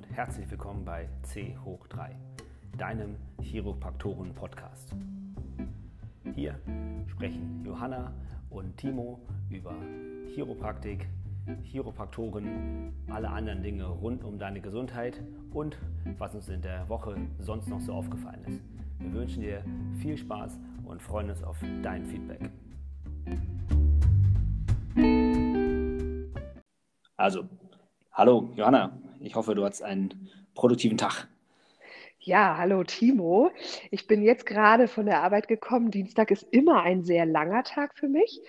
und herzlich willkommen bei C hoch 3, deinem Chiropraktoren-Podcast. Hier sprechen Johanna und Timo über Chiropraktik, Chiropraktoren, alle anderen Dinge rund um deine Gesundheit und was uns in der Woche sonst noch so aufgefallen ist. Wir wünschen dir viel Spaß und freuen uns auf dein Feedback. Also, hallo Johanna, ich hoffe, du hast einen produktiven Tag. Ja, hallo Timo. Ich bin jetzt gerade von der Arbeit gekommen. Dienstag ist immer ein sehr langer Tag für mich,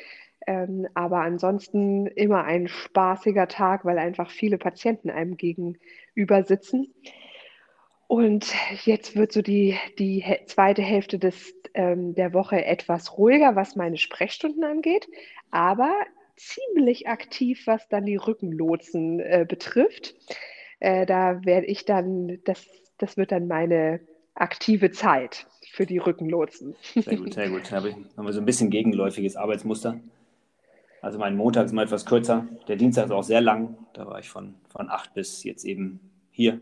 ähm, aber ansonsten immer ein spaßiger Tag, weil einfach viele Patienten einem gegenüber sitzen. Und jetzt wird so die, die zweite Hälfte des, ähm, der Woche etwas ruhiger, was meine Sprechstunden angeht, aber ziemlich aktiv, was dann die Rückenlotsen äh, betrifft. Äh, da werde ich dann, das, das wird dann meine aktive Zeit für die Rückenlotsen. Sehr gut, sehr gut. Da haben wir so ein bisschen gegenläufiges Arbeitsmuster. Also mein Montag ist mal etwas kürzer, der Dienstag ist auch sehr lang. Da war ich von, von 8 bis jetzt eben hier,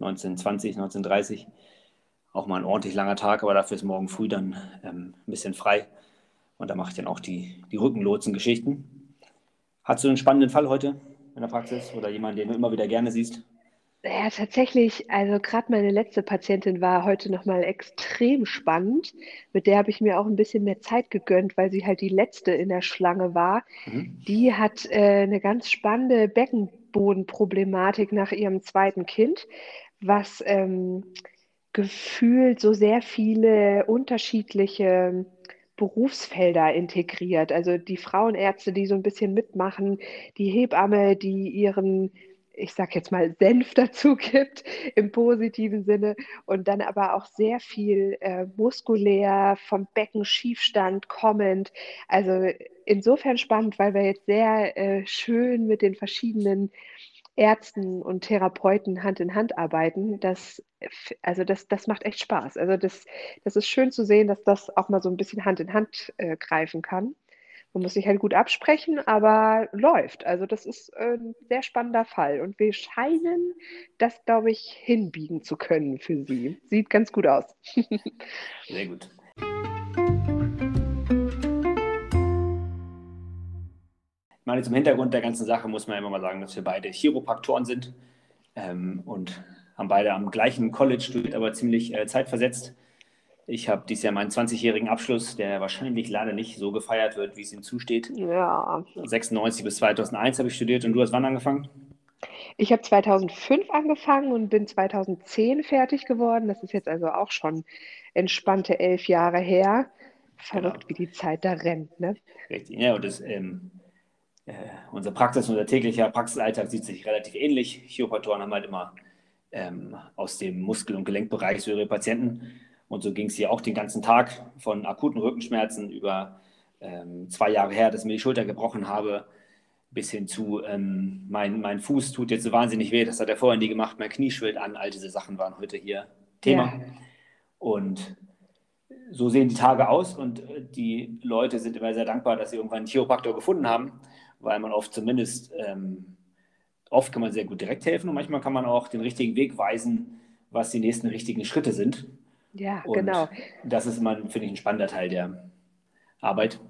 1920, 1930. Auch mal ein ordentlich langer Tag, aber dafür ist morgen früh dann ähm, ein bisschen frei. Und da mache ich dann auch die, die Rückenlotsen-Geschichten. Hast du einen spannenden Fall heute in der Praxis oder jemanden, den du immer wieder gerne siehst? Ja, tatsächlich, also gerade meine letzte Patientin war heute nochmal extrem spannend. Mit der habe ich mir auch ein bisschen mehr Zeit gegönnt, weil sie halt die letzte in der Schlange war. Mhm. Die hat äh, eine ganz spannende Beckenbodenproblematik nach ihrem zweiten Kind, was ähm, gefühlt so sehr viele unterschiedliche Berufsfelder integriert. Also die Frauenärzte, die so ein bisschen mitmachen, die Hebamme, die ihren ich sag jetzt mal, Senf dazu gibt im positiven Sinne und dann aber auch sehr viel äh, muskulär vom Becken Schiefstand kommend. Also insofern spannend, weil wir jetzt sehr äh, schön mit den verschiedenen Ärzten und Therapeuten Hand in Hand arbeiten. Das, also das, das macht echt Spaß. Also das, das ist schön zu sehen, dass das auch mal so ein bisschen Hand in Hand äh, greifen kann. Man muss sich halt gut absprechen, aber läuft. Also das ist äh, ein sehr spannender Fall. Und wir scheinen das, glaube ich, hinbiegen zu können für Sie. Sieht ganz gut aus. sehr gut. Ich meine, zum Hintergrund der ganzen Sache muss man immer mal sagen, dass wir beide Chiropraktoren sind ähm, und haben beide am gleichen College studiert, aber ziemlich äh, zeitversetzt. Ich habe dieses Jahr meinen 20-jährigen Abschluss, der wahrscheinlich leider nicht so gefeiert wird, wie es ihm zusteht. Ja. 96 bis 2001 habe ich studiert und du hast wann angefangen? Ich habe 2005 angefangen und bin 2010 fertig geworden. Das ist jetzt also auch schon entspannte elf Jahre her. Verrückt, genau. wie die Zeit da rennt. Ne? Richtig, ja, und das, ähm, äh, unsere Praxis, unser täglicher Praxisalltag sieht sich relativ ähnlich. Chiropraktoren haben halt immer ähm, aus dem Muskel- und Gelenkbereich so ihre Patienten und so ging es hier auch den ganzen Tag von akuten Rückenschmerzen über ähm, zwei Jahre her, dass ich mir die Schulter gebrochen habe, bis hin zu ähm, mein, mein Fuß tut jetzt so wahnsinnig weh, das hat er vorher nie gemacht, mein Knie schwillt an, all diese Sachen waren heute hier Thema. Ja. Und so sehen die Tage aus und äh, die Leute sind immer sehr dankbar, dass sie irgendwann einen Chiropraktor gefunden haben, weil man oft zumindest, ähm, oft kann man sehr gut direkt helfen und manchmal kann man auch den richtigen Weg weisen, was die nächsten richtigen Schritte sind. Ja, und genau. Das ist immer, finde ich, ein spannender Teil der Arbeit.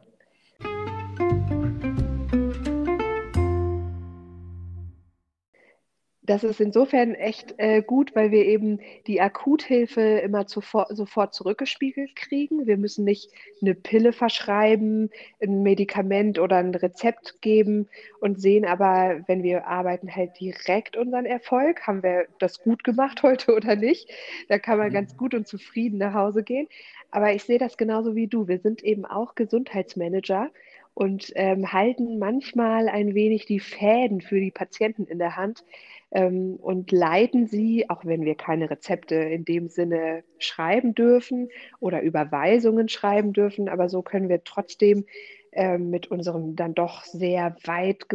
Das ist insofern echt äh, gut, weil wir eben die Akuthilfe immer zuvor, sofort zurückgespiegelt kriegen. Wir müssen nicht eine Pille verschreiben, ein Medikament oder ein Rezept geben und sehen aber, wenn wir arbeiten, halt direkt unseren Erfolg. Haben wir das gut gemacht heute oder nicht? Da kann man mhm. ganz gut und zufrieden nach Hause gehen. Aber ich sehe das genauso wie du. Wir sind eben auch Gesundheitsmanager und ähm, halten manchmal ein wenig die Fäden für die Patienten in der Hand ähm, und leiten sie, auch wenn wir keine Rezepte in dem Sinne schreiben dürfen oder Überweisungen schreiben dürfen, aber so können wir trotzdem äh, mit unserem dann doch sehr weit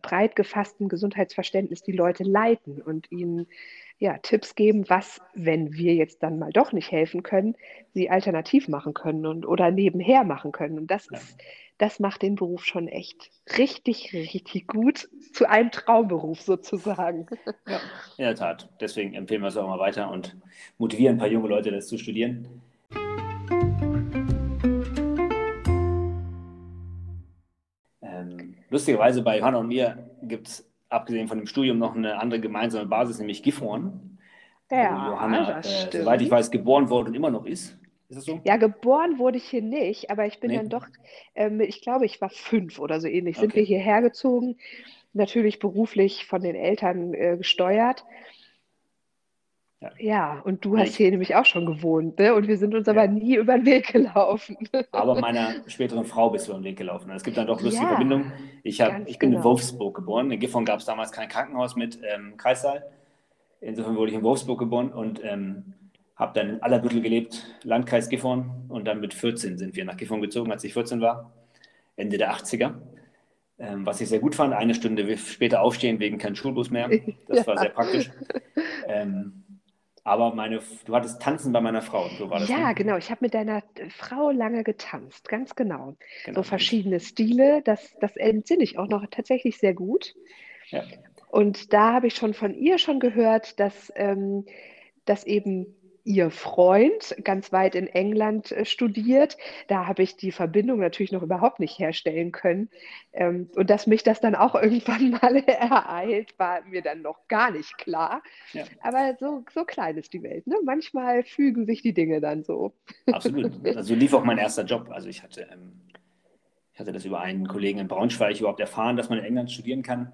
breit gefassten Gesundheitsverständnis die Leute leiten und ihnen ja, Tipps geben, was, wenn wir jetzt dann mal doch nicht helfen können, sie alternativ machen können und oder nebenher machen können. Und das ja. ist, das macht den Beruf schon echt richtig, richtig gut zu einem Traumberuf sozusagen. Ja, in der Tat. Deswegen empfehlen wir es auch mal weiter und motivieren ein paar junge Leute, das zu studieren. Ähm, lustigerweise bei Johanna und mir gibt es abgesehen von dem Studium noch eine andere gemeinsame Basis, nämlich Gifhorn. Ja, Johanna, äh, soweit ich weiß, geboren wurde und immer noch ist. Ist das so? Ja, geboren wurde ich hier nicht, aber ich bin nee. dann doch, ähm, ich glaube, ich war fünf oder so ähnlich, okay. sind wir hierher gezogen, natürlich beruflich von den Eltern äh, gesteuert. Ja. ja, und du hast hier nämlich auch schon gewohnt, ne? Und wir sind uns ja. aber nie über den Weg gelaufen. Aber meiner späteren Frau bist du über den Weg gelaufen. Es gibt dann doch lustige ja, Verbindungen. Ich, hab, ich bin genau. in Wolfsburg geboren. In Gifhorn gab es damals kein Krankenhaus mit ähm, Kreissaal. Insofern wurde ich in Wolfsburg geboren und ähm, habe dann in Allerbüttel gelebt, Landkreis Gifhorn. Und dann mit 14 sind wir nach Gifhorn gezogen, als ich 14 war, Ende der 80er. Ähm, was ich sehr gut fand, eine Stunde später aufstehen wegen kein Schulbus mehr. Das war sehr praktisch. Ähm, aber meine, du hattest Tanzen bei meiner Frau. So war das, ja, ne? genau. Ich habe mit deiner Frau lange getanzt, ganz genau. genau. So verschiedene Stile, das, das entsinne ich auch noch tatsächlich sehr gut. Ja. Und da habe ich schon von ihr schon gehört, dass, ähm, dass eben ihr Freund ganz weit in England äh, studiert. Da habe ich die Verbindung natürlich noch überhaupt nicht herstellen können. Ähm, und dass mich das dann auch irgendwann mal ereilt, war mir dann noch gar nicht klar. Ja. Aber so, so klein ist die Welt. Ne? Manchmal fügen sich die Dinge dann so. Absolut. Also lief auch mein erster Job. Also ich hatte, ähm, ich hatte das über einen Kollegen in Braunschweig überhaupt erfahren, dass man in England studieren kann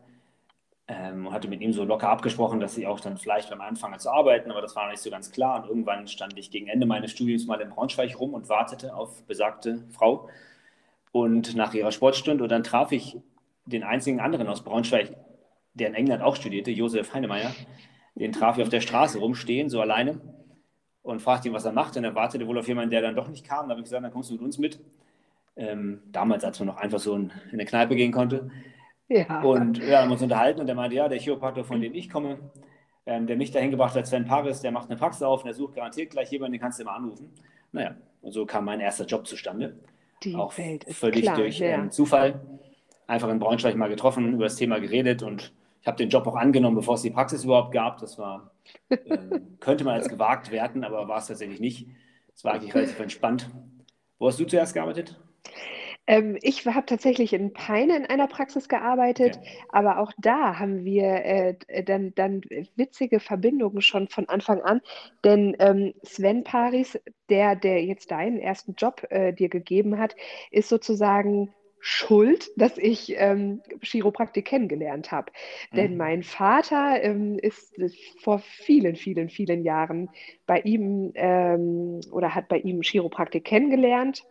ähm, und hatte mit ihm so locker abgesprochen, dass ich auch dann vielleicht beim Anfangen zu arbeiten, aber das war noch nicht so ganz klar. Und irgendwann stand ich gegen Ende meines Studiums mal in Braunschweig rum und wartete auf besagte Frau. Und nach ihrer Sportstunde, und dann traf ich den einzigen anderen aus Braunschweig, der in England auch studierte, Josef Heinemeyer. Den traf ich auf der Straße rumstehen, so alleine, und fragte ihn, was er macht. Und er wartete wohl auf jemanden, der dann doch nicht kam. Da habe ich gesagt, dann kommst du mit uns mit. Ähm, damals, als man noch einfach so in eine Kneipe gehen konnte. Ja. Und ja, haben uns unterhalten und er meinte, ja, der Chiropraktor, von dem ich komme, ähm, der mich dahin gebracht hat, Sven Paris, der macht eine Praxis auf und der sucht garantiert gleich jemanden, den kannst du immer anrufen. Naja, und so kam mein erster Job zustande. Die auch Welt ist völlig klar, durch ja. ähm, Zufall. Einfach in Braunschweig mal getroffen, über das Thema geredet und ich habe den Job auch angenommen, bevor es die Praxis überhaupt gab. Das war, ähm, könnte man als gewagt werten, aber war es tatsächlich nicht. Es war eigentlich relativ entspannt. Wo hast du zuerst gearbeitet? Ähm, ich habe tatsächlich in Peine in einer Praxis gearbeitet, okay. aber auch da haben wir äh, dann, dann witzige Verbindungen schon von Anfang an. Denn ähm, Sven Paris, der, der jetzt deinen ersten Job äh, dir gegeben hat, ist sozusagen schuld, dass ich ähm, Chiropraktik kennengelernt habe. Mhm. Denn mein Vater ähm, ist vor vielen, vielen, vielen Jahren bei ihm ähm, oder hat bei ihm Chiropraktik kennengelernt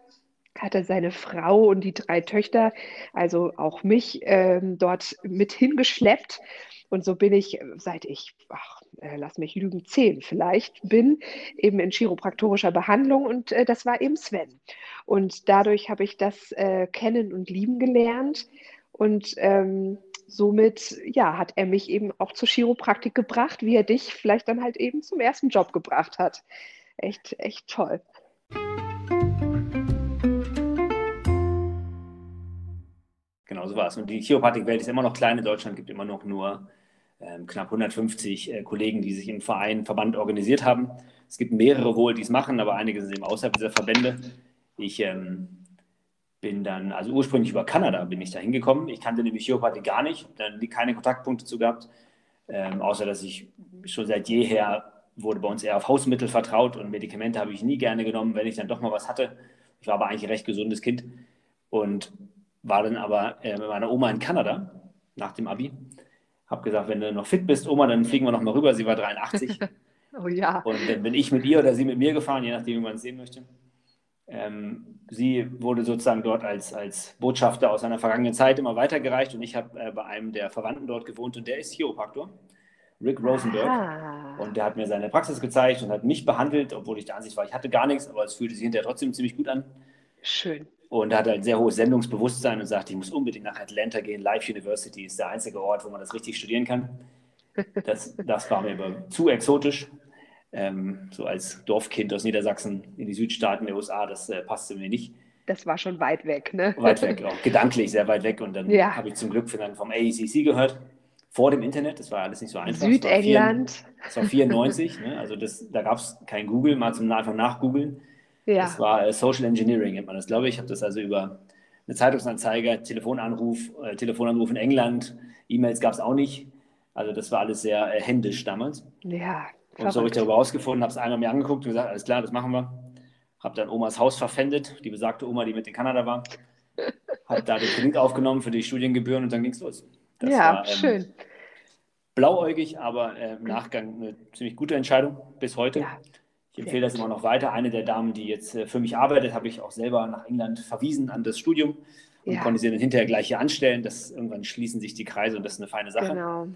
hatte seine Frau und die drei Töchter, also auch mich, ähm, dort mit hingeschleppt. Und so bin ich, seit ich, ach, äh, lass mich lügen, zehn vielleicht bin, eben in chiropraktorischer Behandlung und äh, das war eben Sven. Und dadurch habe ich das äh, kennen und lieben gelernt und ähm, somit, ja, hat er mich eben auch zur Chiropraktik gebracht, wie er dich vielleicht dann halt eben zum ersten Job gebracht hat. Echt, echt toll. Genau so war es. Und die Chiropraktikwelt ist immer noch klein. In Deutschland gibt immer noch nur ähm, knapp 150 äh, Kollegen, die sich im Verein, Verband organisiert haben. Es gibt mehrere wohl, die es machen, aber einige sind eben außerhalb dieser Verbände. Ich ähm, bin dann, also ursprünglich über Kanada bin ich da hingekommen. Ich kannte nämlich Chiropraktik gar nicht, dann keine Kontaktpunkte zu gehabt, ähm, außer dass ich schon seit jeher wurde bei uns eher auf Hausmittel vertraut und Medikamente habe ich nie gerne genommen, wenn ich dann doch mal was hatte. Ich war aber eigentlich ein recht gesundes Kind und war dann aber äh, mit meiner Oma in Kanada nach dem Abi. Habe gesagt, wenn du noch fit bist, Oma, dann fliegen wir noch mal rüber. Sie war 83. oh ja. Und dann bin ich mit ihr oder sie mit mir gefahren, je nachdem, wie man es sehen möchte. Ähm, sie wurde sozusagen dort als, als Botschafter aus einer vergangenen Zeit immer weitergereicht und ich habe äh, bei einem der Verwandten dort gewohnt und der ist Chiropraktor, Rick Rosenberg. Ah. Und der hat mir seine Praxis gezeigt und hat mich behandelt, obwohl ich der Ansicht war, ich hatte gar nichts, aber es fühlte sich hinterher trotzdem ziemlich gut an. Schön. Und hat ein sehr hohes Sendungsbewusstsein und sagt, ich muss unbedingt nach Atlanta gehen. Live University ist der einzige Ort, wo man das richtig studieren kann. Das, das war mir aber zu exotisch. Ähm, so als Dorfkind aus Niedersachsen in die Südstaaten der USA, das äh, passte mir nicht. Das war schon weit weg, ne? Weit weg, auch gedanklich sehr weit weg. Und dann ja. habe ich zum Glück vom AECC gehört, vor dem Internet. Das war alles nicht so einfach. Südengland. Das war 94, ne? also das, da gab es kein Google, mal zum einfach nachgoogeln. Ja. Das war äh, Social Engineering, nennt man das, glaube ich. Ich habe das also über eine Zeitungsanzeige, Telefonanruf, äh, Telefonanruf in England, E-Mails gab es auch nicht. Also das war alles sehr äh, händisch damals. Ja. Und so habe ich darüber rausgefunden, habe es einmal mir angeguckt und gesagt, alles klar, das machen wir. Habe dann Omas Haus verpfändet, die besagte Oma, die mit in Kanada war. Habe da den Kredit aufgenommen für die Studiengebühren und dann ging es los. Das ja, war, ähm, schön. Blauäugig, aber äh, im Nachgang eine ziemlich gute Entscheidung bis heute. Ja, ich empfehle das immer noch weiter. Eine der Damen, die jetzt äh, für mich arbeitet, habe ich auch selber nach England verwiesen an das Studium und ja. konnte sie dann hinterher gleich hier anstellen. Das, irgendwann schließen sich die Kreise und das ist eine feine Sache. Genau.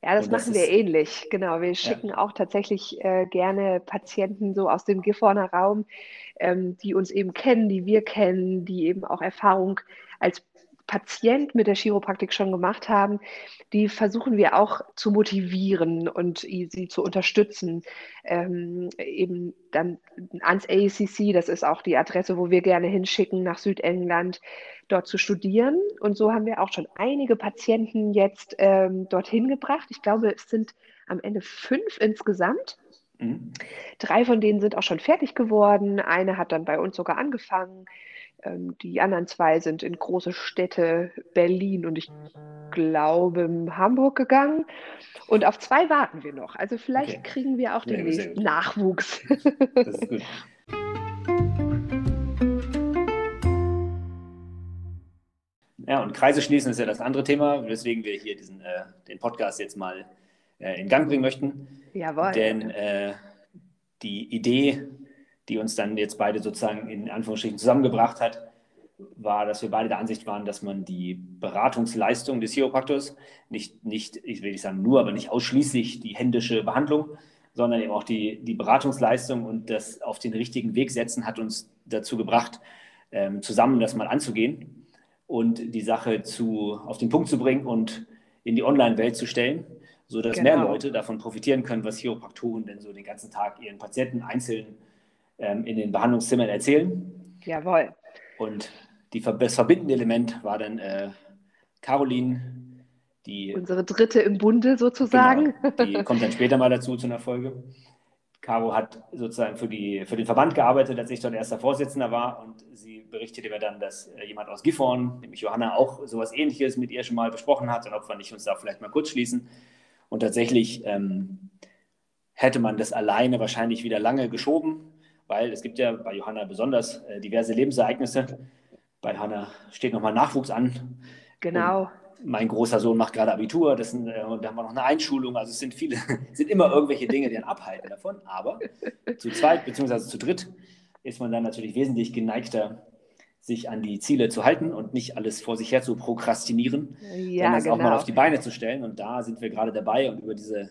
Ja, das, das machen wir ähnlich. Genau. Wir schicken ja. auch tatsächlich äh, gerne Patienten so aus dem Gifhorner Raum, ähm, die uns eben kennen, die wir kennen, die eben auch Erfahrung als Patient mit der Chiropraktik schon gemacht haben, die versuchen wir auch zu motivieren und sie zu unterstützen. Ähm, eben dann ans AECC, das ist auch die Adresse, wo wir gerne hinschicken nach Südengland, dort zu studieren. Und so haben wir auch schon einige Patienten jetzt ähm, dorthin gebracht. Ich glaube, es sind am Ende fünf insgesamt. Mhm. Drei von denen sind auch schon fertig geworden. Eine hat dann bei uns sogar angefangen. Ähm, die anderen zwei sind in große Städte, Berlin und ich glaube Hamburg gegangen. Und auf zwei warten wir noch. Also vielleicht okay. kriegen wir auch den ja, Nachwuchs. Das ist gut. Ja, und Kreise schließen ist ja das andere Thema, weswegen wir hier diesen, äh, den Podcast jetzt mal äh, in Gang bringen möchten. Jawohl. Denn äh, die Idee die uns dann jetzt beide sozusagen in Anführungsstrichen zusammengebracht hat, war, dass wir beide der Ansicht waren, dass man die Beratungsleistung des Chiropraktors nicht, nicht, ich will nicht sagen nur, aber nicht ausschließlich die händische Behandlung, sondern eben auch die, die Beratungsleistung und das auf den richtigen Weg setzen hat uns dazu gebracht, ähm, zusammen das mal anzugehen und die Sache zu, auf den Punkt zu bringen und in die Online-Welt zu stellen, sodass genau. mehr Leute davon profitieren können, was Chiropraktoren denn so den ganzen Tag ihren Patienten einzeln ähm, in den Behandlungszimmern erzählen. Jawohl. Und die, das verbindende Element war dann äh, Caroline, die. Unsere dritte im Bunde sozusagen. Genau, die kommt dann später mal dazu zu einer Folge. Caro hat sozusagen für, die, für den Verband gearbeitet, als ich dort erster Vorsitzender war und sie berichtete mir dann, dass äh, jemand aus Gifhorn, nämlich Johanna, auch sowas ähnliches mit ihr schon mal besprochen hat und ob wir nicht uns da vielleicht mal kurz schließen. Und tatsächlich ähm, hätte man das alleine wahrscheinlich wieder lange geschoben weil es gibt ja bei Johanna besonders äh, diverse Lebensereignisse. Bei Johanna steht nochmal Nachwuchs an. Genau. Und mein großer Sohn macht gerade Abitur, das sind, äh, und da haben wir noch eine Einschulung. Also es sind viele, es sind immer irgendwelche Dinge, die einen abhalten davon. Aber zu zweit bzw. zu dritt ist man dann natürlich wesentlich geneigter, sich an die Ziele zu halten und nicht alles vor sich her zu prokrastinieren, ja, sondern es genau. auch mal genau. auf die Beine zu stellen. Und da sind wir gerade dabei und über diese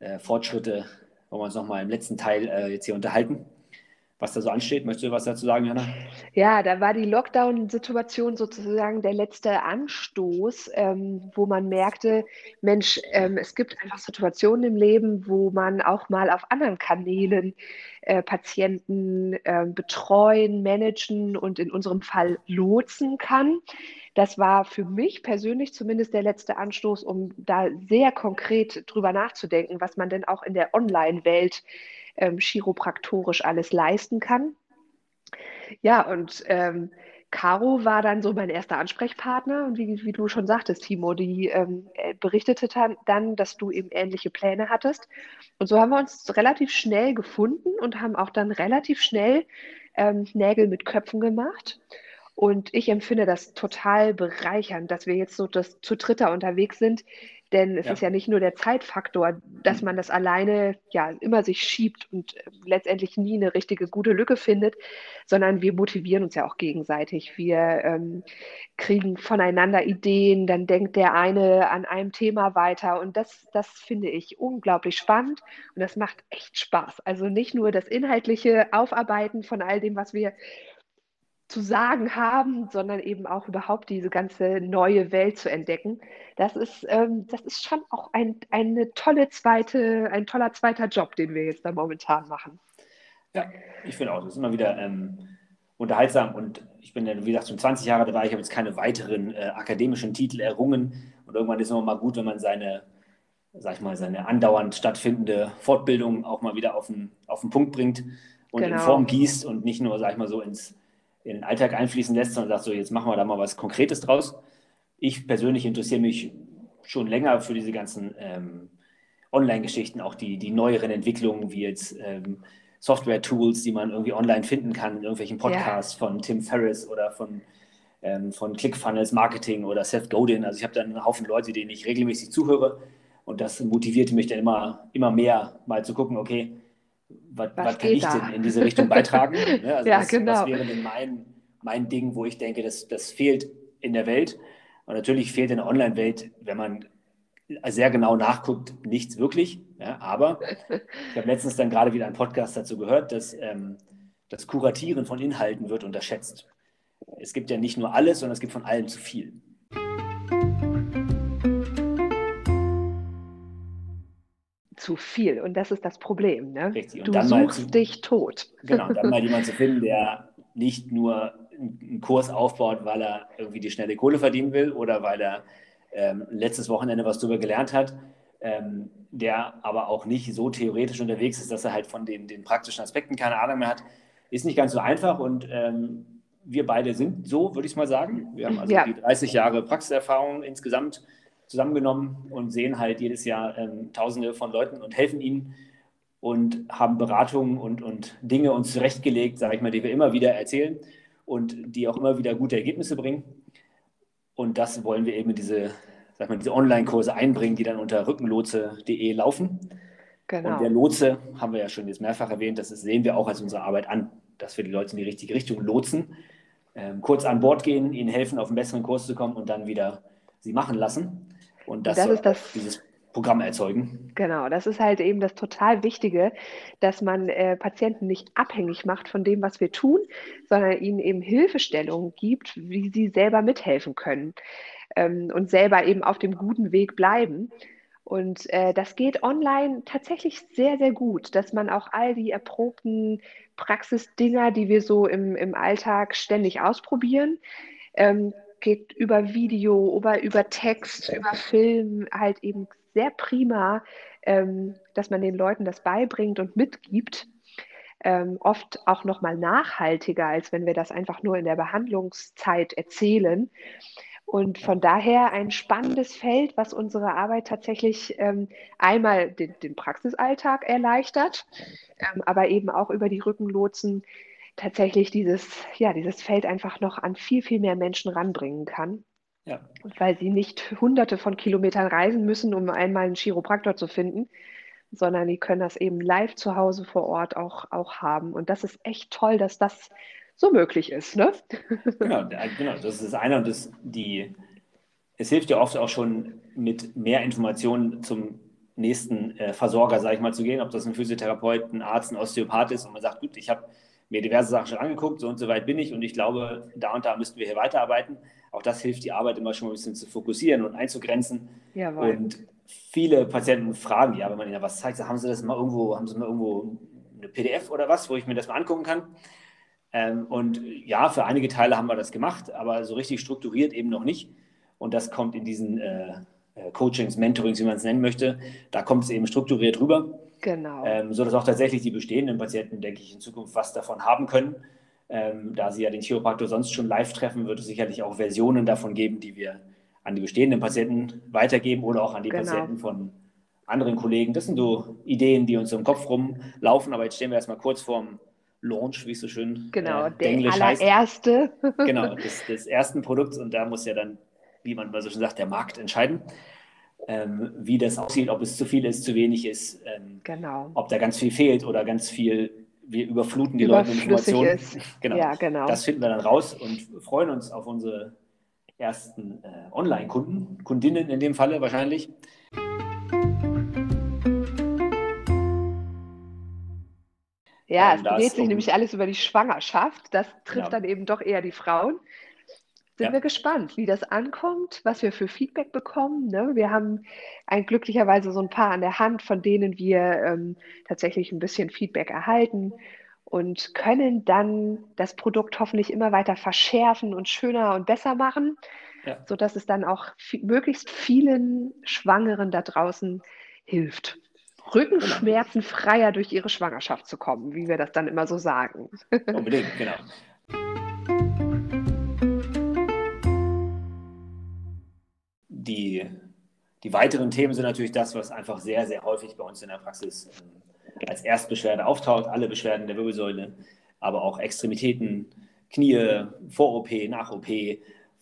äh, Fortschritte wollen wir uns nochmal im letzten Teil äh, jetzt hier unterhalten was da so ansteht. Möchtest du was dazu sagen, Jana? Ja, da war die Lockdown-Situation sozusagen der letzte Anstoß, ähm, wo man merkte, Mensch, ähm, es gibt einfach Situationen im Leben, wo man auch mal auf anderen Kanälen äh, Patienten äh, betreuen, managen und in unserem Fall lotsen kann. Das war für mich persönlich zumindest der letzte Anstoß, um da sehr konkret drüber nachzudenken, was man denn auch in der Online-Welt ähm, chiropraktorisch alles leisten kann. Ja, und ähm, Caro war dann so mein erster Ansprechpartner und wie, wie du schon sagtest, Timo, die ähm, äh, berichtete dann, dass du eben ähnliche Pläne hattest. Und so haben wir uns relativ schnell gefunden und haben auch dann relativ schnell ähm, Nägel mit Köpfen gemacht. Und ich empfinde das total bereichernd, dass wir jetzt so das, zu dritter unterwegs sind, denn es ja. ist ja nicht nur der Zeitfaktor, dass man das alleine ja immer sich schiebt und äh, letztendlich nie eine richtige gute Lücke findet, sondern wir motivieren uns ja auch gegenseitig. Wir ähm, kriegen voneinander Ideen, dann denkt der eine an einem Thema weiter und das, das finde ich unglaublich spannend und das macht echt Spaß. Also nicht nur das inhaltliche Aufarbeiten von all dem, was wir zu sagen haben, sondern eben auch überhaupt diese ganze neue Welt zu entdecken. Das ist, ähm, das ist schon auch ein, eine tolle zweite, ein toller zweiter Job, den wir jetzt da momentan machen. Ja, ich finde auch, das ist immer wieder ähm, unterhaltsam und ich bin ja, wie gesagt, schon 20 Jahre dabei, ich habe jetzt keine weiteren äh, akademischen Titel errungen und irgendwann ist es immer mal gut, wenn man seine, sag ich mal, seine andauernd stattfindende Fortbildung auch mal wieder auf den, auf den Punkt bringt und genau. in Form gießt und nicht nur, sag ich mal, so ins in den Alltag einfließen lässt, sondern sagt so, jetzt machen wir da mal was Konkretes draus. Ich persönlich interessiere mich schon länger für diese ganzen ähm, Online-Geschichten, auch die, die neueren Entwicklungen, wie jetzt ähm, Software-Tools, die man irgendwie online finden kann, in irgendwelchen Podcasts ja. von Tim Ferriss oder von, ähm, von ClickFunnels Marketing oder Seth Godin. Also ich habe da einen Haufen Leute, denen ich regelmäßig zuhöre und das motivierte mich dann immer, immer mehr mal zu gucken, okay, was, was, kann ich da? denn in diese Richtung beitragen? Ne? Also ja, was, genau. was wäre denn mein, mein Ding, wo ich denke, das, das fehlt in der Welt? Und natürlich fehlt in der Online-Welt, wenn man sehr genau nachguckt, nichts wirklich. Ja, aber ich habe letztens dann gerade wieder einen Podcast dazu gehört, dass ähm, das Kuratieren von Inhalten wird unterschätzt. Es gibt ja nicht nur alles, sondern es gibt von allem zu viel. Zu viel. Und das ist das Problem. Ne? Richtig. Und du suchst zu, dich tot. Genau, dann mal jemanden zu finden, der nicht nur einen Kurs aufbaut, weil er irgendwie die schnelle Kohle verdienen will oder weil er ähm, letztes Wochenende was darüber gelernt hat, ähm, der aber auch nicht so theoretisch unterwegs ist, dass er halt von den, den praktischen Aspekten keine Ahnung mehr hat, ist nicht ganz so einfach und ähm, wir beide sind so, würde ich mal sagen. Wir haben also ja. die 30 Jahre Praxiserfahrung insgesamt zusammengenommen und sehen halt jedes Jahr ähm, Tausende von Leuten und helfen ihnen und haben Beratungen und, und Dinge uns zurechtgelegt, sage ich mal, die wir immer wieder erzählen und die auch immer wieder gute Ergebnisse bringen. Und das wollen wir eben in diese, sag mal, diese Online-Kurse einbringen, die dann unter rückenlotse.de laufen. Genau. Und der Lotse, haben wir ja schon jetzt mehrfach erwähnt, das sehen wir auch als unsere Arbeit an, dass wir die Leute in die richtige Richtung lotsen, ähm, kurz an Bord gehen, ihnen helfen, auf einen besseren Kurs zu kommen und dann wieder sie machen lassen. Und das, das ist das, dieses Programm erzeugen. Genau, das ist halt eben das total Wichtige, dass man äh, Patienten nicht abhängig macht von dem, was wir tun, sondern ihnen eben Hilfestellungen gibt, wie sie selber mithelfen können ähm, und selber eben auf dem guten Weg bleiben. Und äh, das geht online tatsächlich sehr, sehr gut, dass man auch all die erprobten Praxisdinger, die wir so im, im Alltag ständig ausprobieren, ähm, geht über Video, über, über Text, über Film halt eben sehr prima, ähm, dass man den Leuten das beibringt und mitgibt. Ähm, oft auch noch mal nachhaltiger, als wenn wir das einfach nur in der Behandlungszeit erzählen. Und von daher ein spannendes Feld, was unsere Arbeit tatsächlich ähm, einmal den, den, Praxisalltag erleichtert, ähm, aber eben auch über die Rückenlotsen tatsächlich dieses, ja, dieses Feld einfach noch an viel, viel mehr Menschen ranbringen kann. Ja. Weil sie nicht hunderte von Kilometern reisen müssen, um einmal einen Chiropraktor zu finden, sondern die können das eben live zu Hause vor Ort auch, auch haben. Und das ist echt toll, dass das so möglich ist. Ne? Genau, genau, das ist einer und das, die, es hilft ja oft auch schon mit mehr Informationen zum nächsten äh, Versorger, sage ich mal, zu gehen, ob das ein Physiotherapeut, ein Arzt, ein Osteopath ist und man sagt, gut, ich habe mir diverse Sachen schon angeguckt, so und so weit bin ich und ich glaube, da und da müssten wir hier weiterarbeiten. Auch das hilft, die Arbeit immer schon ein bisschen zu fokussieren und einzugrenzen. Jawohl. Und viele Patienten fragen, ja, wenn man ihnen was zeigt, haben sie das mal irgendwo, haben sie mal irgendwo eine PDF oder was, wo ich mir das mal angucken kann? Ähm, und ja, für einige Teile haben wir das gemacht, aber so richtig strukturiert eben noch nicht. Und das kommt in diesen äh, äh Coachings, Mentorings, wie man es nennen möchte, da kommt es eben strukturiert rüber. Genau. Ähm, sodass auch tatsächlich die bestehenden Patienten, denke ich, in Zukunft was davon haben können. Ähm, da sie ja den Chiropraktor sonst schon live treffen, wird es sicherlich auch Versionen davon geben, die wir an die bestehenden Patienten weitergeben oder auch an die genau. Patienten von anderen Kollegen. Das sind so Ideen, die uns im Kopf rumlaufen. Aber jetzt stehen wir erstmal kurz vorm Launch, wie es so schön genau, äh, der allererste. Heißt. Genau, des, des ersten Produkts. Und da muss ja dann, wie man so schön sagt, der Markt entscheiden ähm, wie das aussieht, ob es zu viel ist, zu wenig ist, ähm, genau. ob da ganz viel fehlt oder ganz viel, wir überfluten die Leute mit Informationen. Ist. genau. Ja, genau. Das finden wir dann raus und freuen uns auf unsere ersten äh, Online-Kunden, Kundinnen in dem Falle wahrscheinlich. Ja, ähm, es dreht sich um, nämlich alles über die Schwangerschaft. Das trifft ja. dann eben doch eher die Frauen. Sind ja. wir gespannt, wie das ankommt, was wir für Feedback bekommen. Ne? Wir haben ein, glücklicherweise so ein paar an der Hand, von denen wir ähm, tatsächlich ein bisschen Feedback erhalten und können dann das Produkt hoffentlich immer weiter verschärfen und schöner und besser machen, ja. sodass es dann auch möglichst vielen Schwangeren da draußen hilft. Rückenschmerzen freier durch ihre Schwangerschaft zu kommen, wie wir das dann immer so sagen. Unbedingt, genau. Die, die weiteren Themen sind natürlich das, was einfach sehr, sehr häufig bei uns in der Praxis ähm, als Erstbeschwerde auftaucht. Alle Beschwerden der Wirbelsäule, aber auch Extremitäten, Knie, Vor-OP, Nach-OP,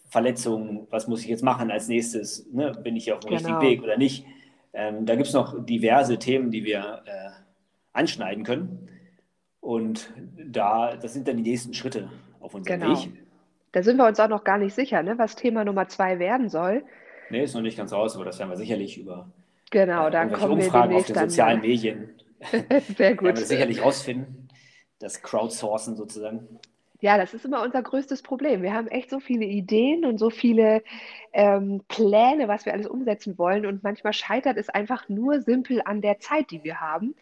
Verletzungen. Was muss ich jetzt machen als nächstes? Ne? Bin ich hier auf dem genau. richtigen Weg oder nicht? Ähm, da gibt es noch diverse Themen, die wir äh, anschneiden können. Und da, das sind dann die nächsten Schritte auf unserem genau. Weg. Da sind wir uns auch noch gar nicht sicher, ne, was Thema Nummer zwei werden soll. Nee, ist noch nicht ganz raus, aber das werden wir sicherlich über genau, dann kommen Umfragen wir auf den sozialen dann. Medien Sehr gut. werden wir sicherlich rausfinden. Das Crowdsourcen sozusagen. Ja, das ist immer unser größtes Problem. Wir haben echt so viele Ideen und so viele ähm, Pläne, was wir alles umsetzen wollen. Und manchmal scheitert es einfach nur simpel an der Zeit, die wir haben.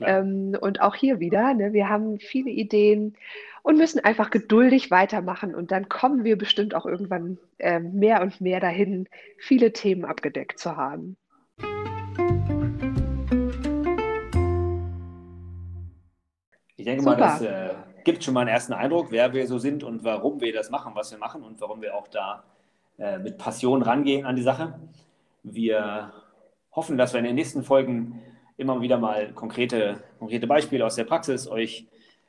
Ähm, und auch hier wieder, ne, wir haben viele Ideen und müssen einfach geduldig weitermachen. Und dann kommen wir bestimmt auch irgendwann äh, mehr und mehr dahin, viele Themen abgedeckt zu haben. Ich denke Super. mal, das äh, gibt schon mal einen ersten Eindruck, wer wir so sind und warum wir das machen, was wir machen und warum wir auch da äh, mit Passion rangehen an die Sache. Wir hoffen, dass wir in den nächsten Folgen immer wieder mal konkrete, konkrete Beispiele aus der Praxis euch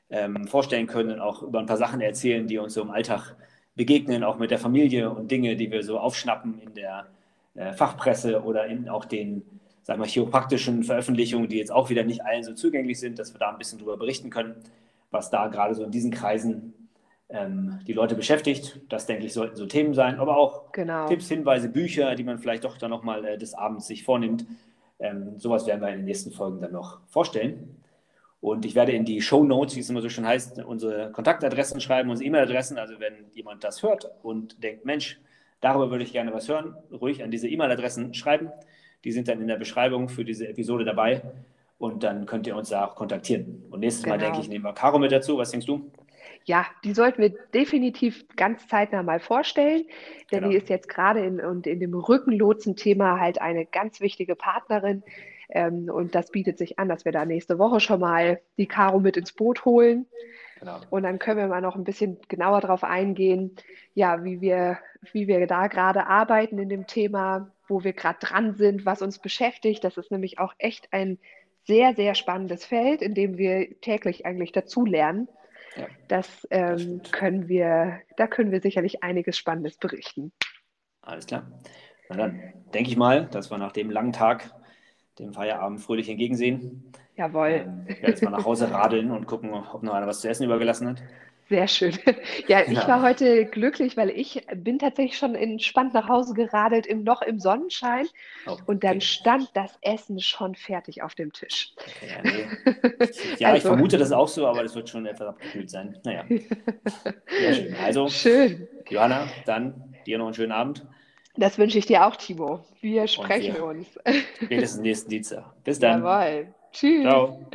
ähm, vorstellen können und auch über ein paar Sachen erzählen, die uns so im Alltag begegnen, auch mit der Familie und Dinge, die wir so aufschnappen in der äh, Fachpresse oder in auch den sagen wir, chiropraktischen Veröffentlichungen, die jetzt auch wieder nicht allen so zugänglich sind, dass wir da ein bisschen drüber berichten können, was da gerade so in diesen Kreisen ähm, die Leute beschäftigt. Das, denke ich, sollten so Themen sein, aber auch genau. Tipps, Hinweise, Bücher, die man vielleicht doch dann nochmal äh, des Abends sich vornimmt. Ähm, sowas werden wir in den nächsten Folgen dann noch vorstellen. Und ich werde in die Show Notes, wie es immer so schön heißt, unsere Kontaktadressen schreiben, unsere E-Mail-Adressen. Also wenn jemand das hört und denkt, Mensch, darüber würde ich gerne was hören, ruhig an diese E-Mail-Adressen schreiben. Die sind dann in der Beschreibung für diese Episode dabei und dann könnt ihr uns da auch kontaktieren. Und nächstes genau. Mal, denke ich, nehmen wir Caro mit dazu. Was denkst du? Ja, die sollten wir definitiv ganz zeitnah mal vorstellen, denn genau. die ist jetzt gerade in, und in dem Rückenlotsen-Thema halt eine ganz wichtige Partnerin. Ähm, und das bietet sich an, dass wir da nächste Woche schon mal die Caro mit ins Boot holen. Genau. Und dann können wir mal noch ein bisschen genauer darauf eingehen, ja, wie wir, wie wir da gerade arbeiten in dem Thema, wo wir gerade dran sind, was uns beschäftigt. Das ist nämlich auch echt ein sehr, sehr spannendes Feld, in dem wir täglich eigentlich dazulernen. Ja, das, ähm, das können wir, da können wir sicherlich einiges Spannendes berichten. Alles klar. Na dann denke ich mal, dass wir nach dem langen Tag dem Feierabend fröhlich entgegensehen. Jawohl. Ähm, ich werde jetzt mal nach Hause radeln und gucken, ob noch einer was zu essen übergelassen hat. Sehr schön. Ja, ich ja. war heute glücklich, weil ich bin tatsächlich schon entspannt nach Hause geradelt, im, noch im Sonnenschein. Oh, und dann okay. stand das Essen schon fertig auf dem Tisch. Okay, ja, nee. ja also. ich vermute das auch so, aber das wird schon etwas abgekühlt sein. Naja. Sehr schön. Also, schön. Johanna, dann dir noch einen schönen Abend. Das wünsche ich dir auch, Timo. Wir sprechen wir uns. Spätestens nächsten Dienstag. Bis dann. Jawohl. Tschüss. Ciao.